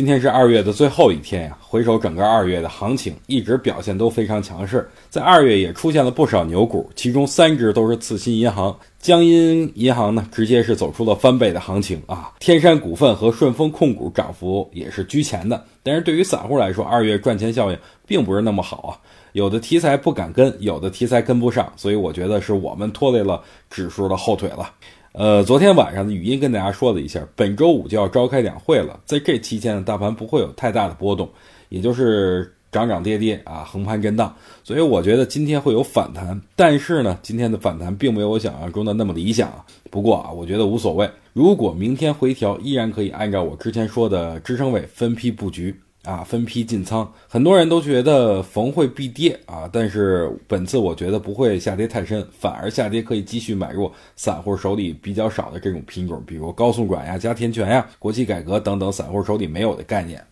今天是二月的最后一天呀，回首整个二月的行情，一直表现都非常强势，在二月也出现了不少牛股，其中三只都是次新银行，江阴银行呢，直接是走出了翻倍的行情啊，天山股份和顺丰控股涨幅也是居前的，但是对于散户来说，二月赚钱效应并不是那么好啊，有的题材不敢跟，有的题材跟不上，所以我觉得是我们拖累了指数的后腿了。呃，昨天晚上的语音跟大家说了一下，本周五就要召开两会了，在这期间呢，大盘不会有太大的波动，也就是涨涨跌跌啊，横盘震荡，所以我觉得今天会有反弹，但是呢，今天的反弹并没有我想象中的那么理想。不过啊，我觉得无所谓，如果明天回调，依然可以按照我之前说的支撑位分批布局。啊，分批进仓，很多人都觉得逢会必跌啊，但是本次我觉得不会下跌太深，反而下跌可以继续买入散户手里比较少的这种品种，比如高速转呀、加天权呀、国企改革等等散户手里没有的概念。